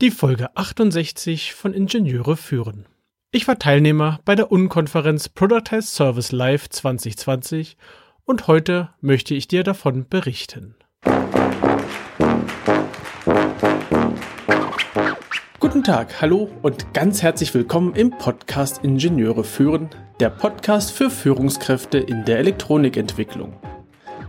Die Folge 68 von Ingenieure führen. Ich war Teilnehmer bei der Unkonferenz Productize Service Live 2020 und heute möchte ich dir davon berichten. Guten Tag, hallo und ganz herzlich willkommen im Podcast Ingenieure führen, der Podcast für Führungskräfte in der Elektronikentwicklung.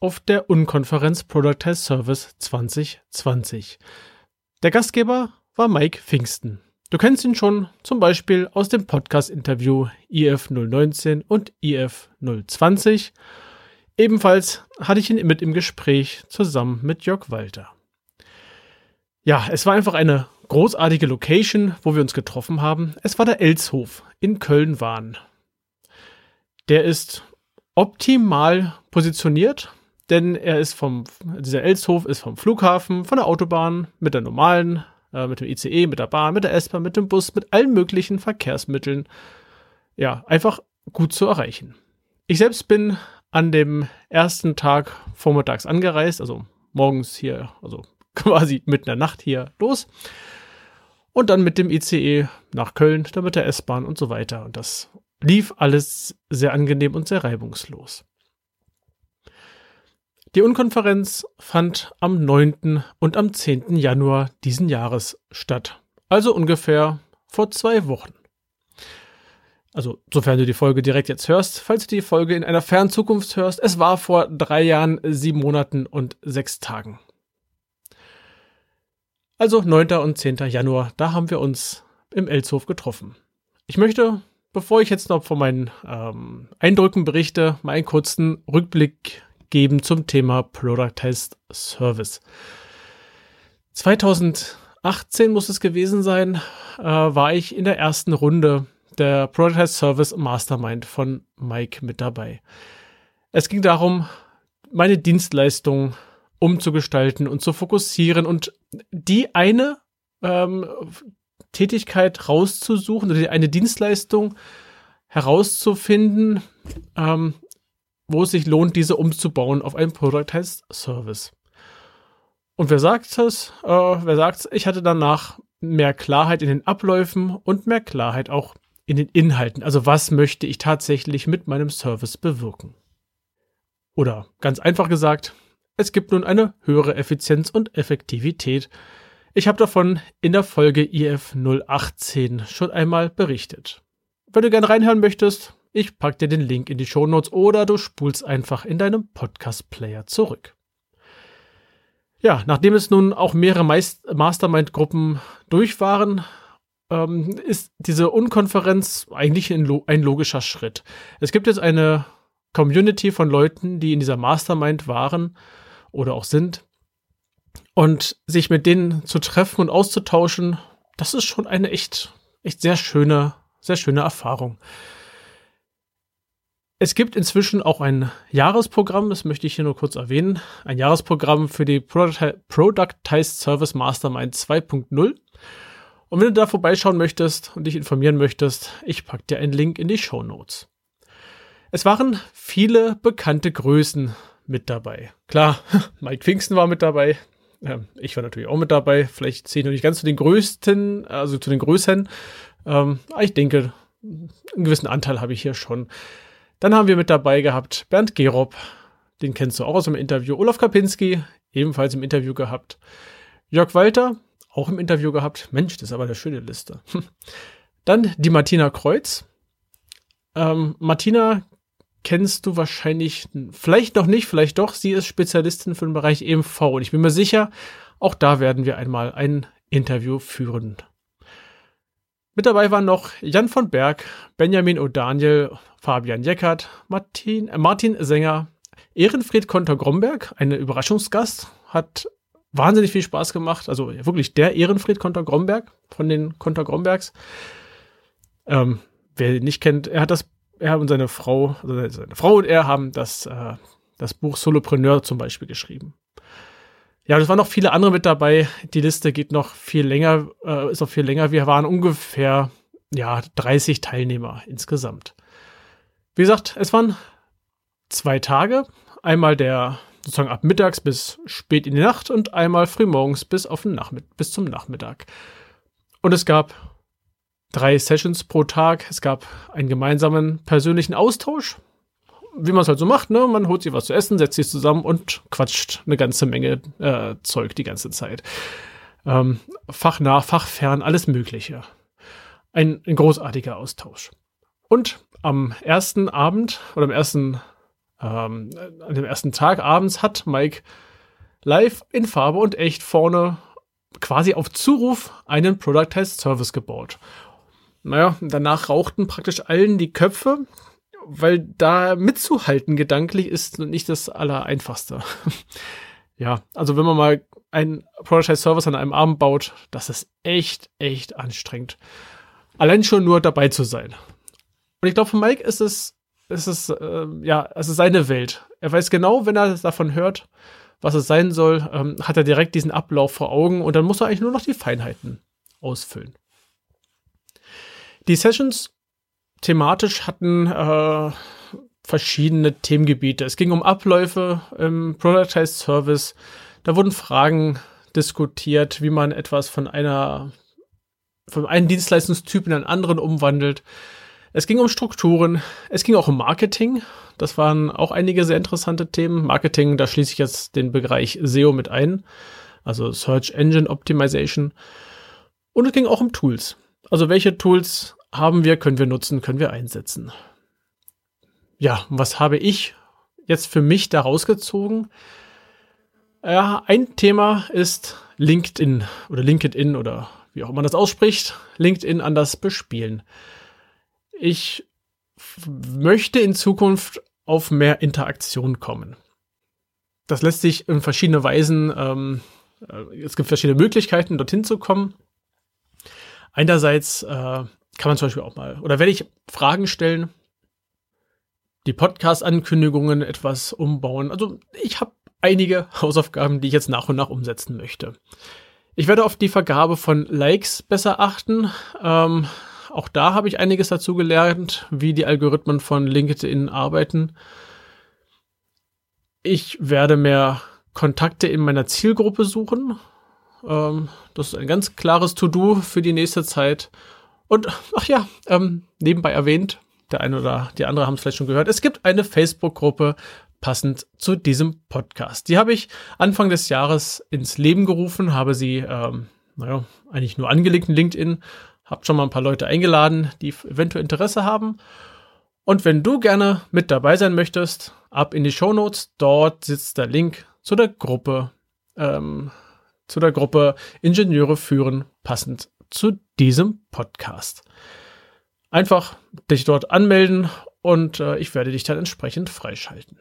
auf der Unkonferenz Productize Service 2020. Der Gastgeber war Mike Pfingsten. Du kennst ihn schon zum Beispiel aus dem Podcast-Interview IF 019 und IF 020. Ebenfalls hatte ich ihn mit im Gespräch zusammen mit Jörg Walter. Ja, es war einfach eine großartige Location, wo wir uns getroffen haben. Es war der Elshof in Köln-Wahn. Der ist optimal positioniert denn er ist vom, dieser Elshof ist vom Flughafen, von der Autobahn, mit der normalen, äh, mit dem ICE, mit der Bahn, mit der S-Bahn, mit dem Bus, mit allen möglichen Verkehrsmitteln, ja, einfach gut zu erreichen. Ich selbst bin an dem ersten Tag vormittags angereist, also morgens hier, also quasi mitten in der Nacht hier los. Und dann mit dem ICE nach Köln, dann mit der S-Bahn und so weiter. Und das lief alles sehr angenehm und sehr reibungslos. Die Unkonferenz fand am 9. und am 10. Januar diesen Jahres statt. Also ungefähr vor zwei Wochen. Also, sofern du die Folge direkt jetzt hörst, falls du die Folge in einer fernen Zukunft hörst, es war vor drei Jahren, sieben Monaten und sechs Tagen. Also 9. und 10. Januar, da haben wir uns im Elshof getroffen. Ich möchte, bevor ich jetzt noch von meinen ähm, Eindrücken berichte, mal einen kurzen Rückblick geben zum Thema Productized Service. 2018 muss es gewesen sein, äh, war ich in der ersten Runde der Productized Service Mastermind von Mike mit dabei. Es ging darum, meine Dienstleistung umzugestalten und zu fokussieren und die eine ähm, Tätigkeit rauszusuchen oder eine Dienstleistung herauszufinden, ähm, wo es sich lohnt, diese umzubauen auf einen Productized Service. Und wer sagt es? Äh, wer sagt Ich hatte danach mehr Klarheit in den Abläufen und mehr Klarheit auch in den Inhalten. Also was möchte ich tatsächlich mit meinem Service bewirken? Oder ganz einfach gesagt, es gibt nun eine höhere Effizienz und Effektivität. Ich habe davon in der Folge IF 018 schon einmal berichtet. Wenn du gerne reinhören möchtest, ich pack dir den Link in die Shownotes oder du spulst einfach in deinem Podcast-Player zurück. Ja, nachdem es nun auch mehrere Mastermind-Gruppen durch waren, ähm, ist diese Unkonferenz eigentlich ein, ein logischer Schritt. Es gibt jetzt eine Community von Leuten, die in dieser Mastermind waren oder auch sind. Und sich mit denen zu treffen und auszutauschen, das ist schon eine echt, echt sehr schöne, sehr schöne Erfahrung. Es gibt inzwischen auch ein Jahresprogramm, das möchte ich hier nur kurz erwähnen. Ein Jahresprogramm für die Productized Service Mastermind 2.0. Und wenn du da vorbeischauen möchtest und dich informieren möchtest, ich packe dir einen Link in die Show Notes. Es waren viele bekannte Größen mit dabei. Klar, Mike Pfingsten war mit dabei. Ich war natürlich auch mit dabei. Vielleicht zähle ich nicht ganz zu den größten, also zu den Größeren. Ähm, aber ich denke, einen gewissen Anteil habe ich hier schon. Dann haben wir mit dabei gehabt Bernd Gerob, den kennst du auch aus dem Interview. Olaf Kapinski, ebenfalls im Interview gehabt. Jörg Walter, auch im Interview gehabt. Mensch, das ist aber eine schöne Liste. Dann die Martina Kreuz. Ähm, Martina kennst du wahrscheinlich, vielleicht noch nicht, vielleicht doch. Sie ist Spezialistin für den Bereich EMV und ich bin mir sicher, auch da werden wir einmal ein Interview führen. Mit dabei waren noch Jan von Berg, Benjamin O'Daniel, Fabian Jeckert, Martin, äh Martin Sänger, Ehrenfried Konter-Gromberg, eine Überraschungsgast, hat wahnsinnig viel Spaß gemacht. Also wirklich der Ehrenfried Konter Gromberg von den Konter Grombergs. Ähm, wer ihn nicht kennt, er hat das, er und seine Frau, also seine Frau und er haben das, äh, das Buch Solopreneur zum Beispiel geschrieben. Ja, es waren noch viele andere mit dabei. Die Liste geht noch viel länger, äh, ist noch viel länger. Wir waren ungefähr, ja, 30 Teilnehmer insgesamt. Wie gesagt, es waren zwei Tage. Einmal der sozusagen ab mittags bis spät in die Nacht und einmal frühmorgens bis auf den Nachmittag, bis zum Nachmittag. Und es gab drei Sessions pro Tag. Es gab einen gemeinsamen persönlichen Austausch, wie man es halt so macht. Ne? Man holt sich was zu essen, setzt sich zusammen und quatscht eine ganze Menge äh, Zeug die ganze Zeit. Ähm, fachnah, fachfern, alles Mögliche. Ein, ein großartiger Austausch. Und am ersten Abend oder am ersten, ähm, an dem ersten Tag abends hat Mike live in Farbe und echt vorne quasi auf Zuruf einen Productized Service gebaut. Naja, danach rauchten praktisch allen die Köpfe, weil da mitzuhalten gedanklich ist nicht das Allereinfachste. ja, also wenn man mal einen Productized Service an einem Abend baut, das ist echt, echt anstrengend. Allein schon nur dabei zu sein. Und ich glaube, für Mike ist es, ist es, äh, ja, es ist seine Welt. Er weiß genau, wenn er davon hört, was es sein soll, ähm, hat er direkt diesen Ablauf vor Augen und dann muss er eigentlich nur noch die Feinheiten ausfüllen. Die Sessions thematisch hatten äh, verschiedene Themengebiete. Es ging um Abläufe im Productized Service. Da wurden Fragen diskutiert, wie man etwas von einer von einem Dienstleistungstyp in einen anderen umwandelt. Es ging um Strukturen, es ging auch um Marketing. Das waren auch einige sehr interessante Themen. Marketing, da schließe ich jetzt den Bereich SEO mit ein, also Search Engine Optimization. Und es ging auch um Tools. Also welche Tools haben wir, können wir nutzen, können wir einsetzen. Ja, was habe ich jetzt für mich da rausgezogen? Ja, ein Thema ist LinkedIn oder LinkedIn oder wie auch immer man das ausspricht, LinkedIn anders bespielen. Ich möchte in Zukunft auf mehr Interaktion kommen. Das lässt sich in verschiedene Weisen, ähm, äh, es gibt verschiedene Möglichkeiten, dorthin zu kommen. Einerseits äh, kann man zum Beispiel auch mal, oder werde ich Fragen stellen, die Podcast-Ankündigungen etwas umbauen. Also ich habe einige Hausaufgaben, die ich jetzt nach und nach umsetzen möchte. Ich werde auf die Vergabe von Likes besser achten. Ähm, auch da habe ich einiges dazu gelernt, wie die Algorithmen von LinkedIn arbeiten. Ich werde mehr Kontakte in meiner Zielgruppe suchen. Ähm, das ist ein ganz klares To-Do für die nächste Zeit. Und ach ja, ähm, nebenbei erwähnt, der eine oder die andere haben es vielleicht schon gehört, es gibt eine Facebook-Gruppe passend zu diesem Podcast. Die habe ich Anfang des Jahres ins Leben gerufen, habe sie, ähm, naja, eigentlich nur angelegt in LinkedIn, hab schon mal ein paar Leute eingeladen, die eventuell Interesse haben. Und wenn du gerne mit dabei sein möchtest, ab in die Show Notes. Dort sitzt der Link zu der Gruppe, ähm, zu der Gruppe Ingenieure führen, passend zu diesem Podcast. Einfach dich dort anmelden und äh, ich werde dich dann entsprechend freischalten.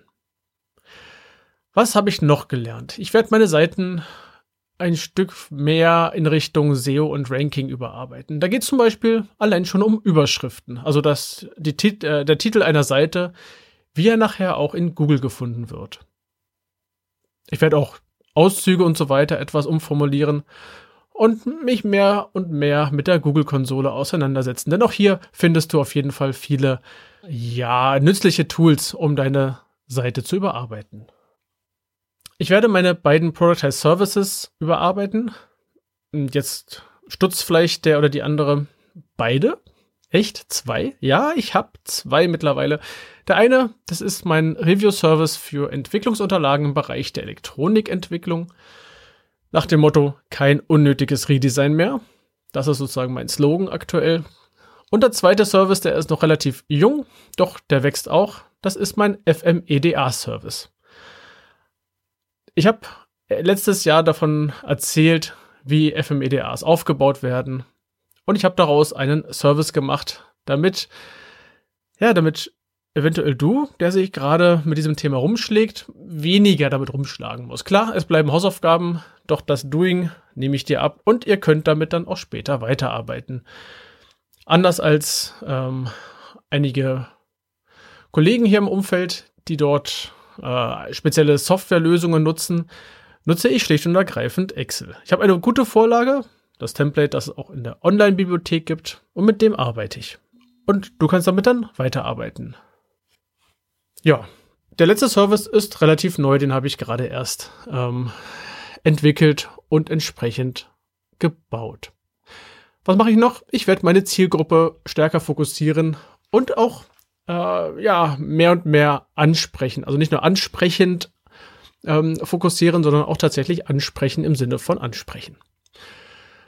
Was habe ich noch gelernt? Ich werde meine Seiten ein Stück mehr in Richtung SEO und Ranking überarbeiten. Da geht es zum Beispiel allein schon um Überschriften. Also dass die, äh, der Titel einer Seite, wie er nachher auch in Google gefunden wird. Ich werde auch Auszüge und so weiter etwas umformulieren und mich mehr und mehr mit der Google-Konsole auseinandersetzen. Denn auch hier findest du auf jeden Fall viele, ja, nützliche Tools, um deine Seite zu überarbeiten. Ich werde meine beiden Productized Services überarbeiten. Jetzt stutzt vielleicht der oder die andere beide. Echt? Zwei? Ja, ich habe zwei mittlerweile. Der eine, das ist mein Review-Service für Entwicklungsunterlagen im Bereich der Elektronikentwicklung. Nach dem Motto, kein unnötiges Redesign mehr. Das ist sozusagen mein Slogan aktuell. Und der zweite Service, der ist noch relativ jung, doch der wächst auch. Das ist mein FMEDA-Service. Ich habe äh, letztes Jahr davon erzählt, wie FMEDAs aufgebaut werden. Und ich habe daraus einen Service gemacht, damit, ja, damit eventuell du, der sich gerade mit diesem Thema rumschlägt, weniger damit rumschlagen muss. Klar, es bleiben Hausaufgaben, doch das Doing nehme ich dir ab und ihr könnt damit dann auch später weiterarbeiten. Anders als ähm, einige Kollegen hier im Umfeld, die dort äh, spezielle Softwarelösungen nutzen, nutze ich schlicht und ergreifend Excel. Ich habe eine gute Vorlage, das Template, das es auch in der Online-Bibliothek gibt, und mit dem arbeite ich. Und du kannst damit dann weiterarbeiten. Ja, der letzte Service ist relativ neu, den habe ich gerade erst ähm, entwickelt und entsprechend gebaut. Was mache ich noch? Ich werde meine Zielgruppe stärker fokussieren und auch äh, ja mehr und mehr ansprechen. Also nicht nur ansprechend ähm, fokussieren, sondern auch tatsächlich ansprechen im Sinne von ansprechen.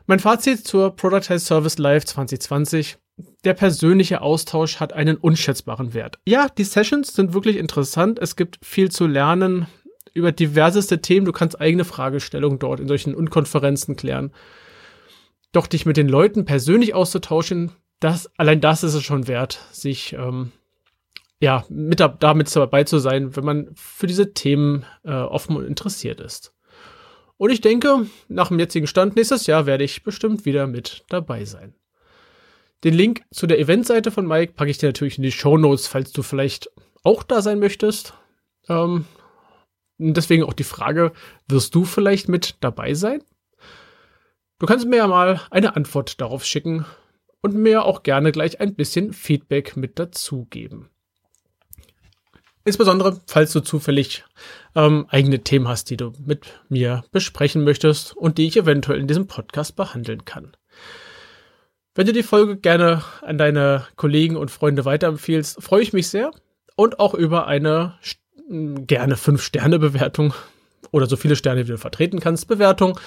Mein Fazit zur Product Service Live 2020 der persönliche Austausch hat einen unschätzbaren Wert. Ja, die Sessions sind wirklich interessant. Es gibt viel zu lernen über diverseste Themen. Du kannst eigene Fragestellungen dort in solchen Unkonferenzen klären. Doch dich mit den Leuten persönlich auszutauschen, das, allein das ist es schon wert, sich ähm, ja, mit da, damit dabei zu sein, wenn man für diese Themen äh, offen und interessiert ist. Und ich denke, nach dem jetzigen Stand nächstes Jahr werde ich bestimmt wieder mit dabei sein. Den Link zu der Eventseite von Mike packe ich dir natürlich in die Show Notes, falls du vielleicht auch da sein möchtest. Ähm, deswegen auch die Frage, wirst du vielleicht mit dabei sein? Du kannst mir ja mal eine Antwort darauf schicken und mir auch gerne gleich ein bisschen Feedback mit dazugeben. Insbesondere, falls du zufällig ähm, eigene Themen hast, die du mit mir besprechen möchtest und die ich eventuell in diesem Podcast behandeln kann. Wenn du die Folge gerne an deine Kollegen und Freunde weiterempfiehlst, freue ich mich sehr. Und auch über eine gerne 5-Sterne-Bewertung oder so viele Sterne, wie du vertreten kannst, Bewertung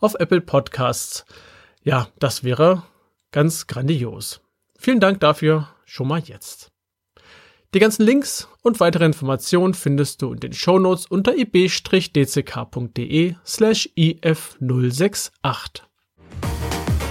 auf Apple Podcasts. Ja, das wäre ganz grandios. Vielen Dank dafür schon mal jetzt. Die ganzen Links und weitere Informationen findest du in den Shownotes unter ib-dck.de slash if068.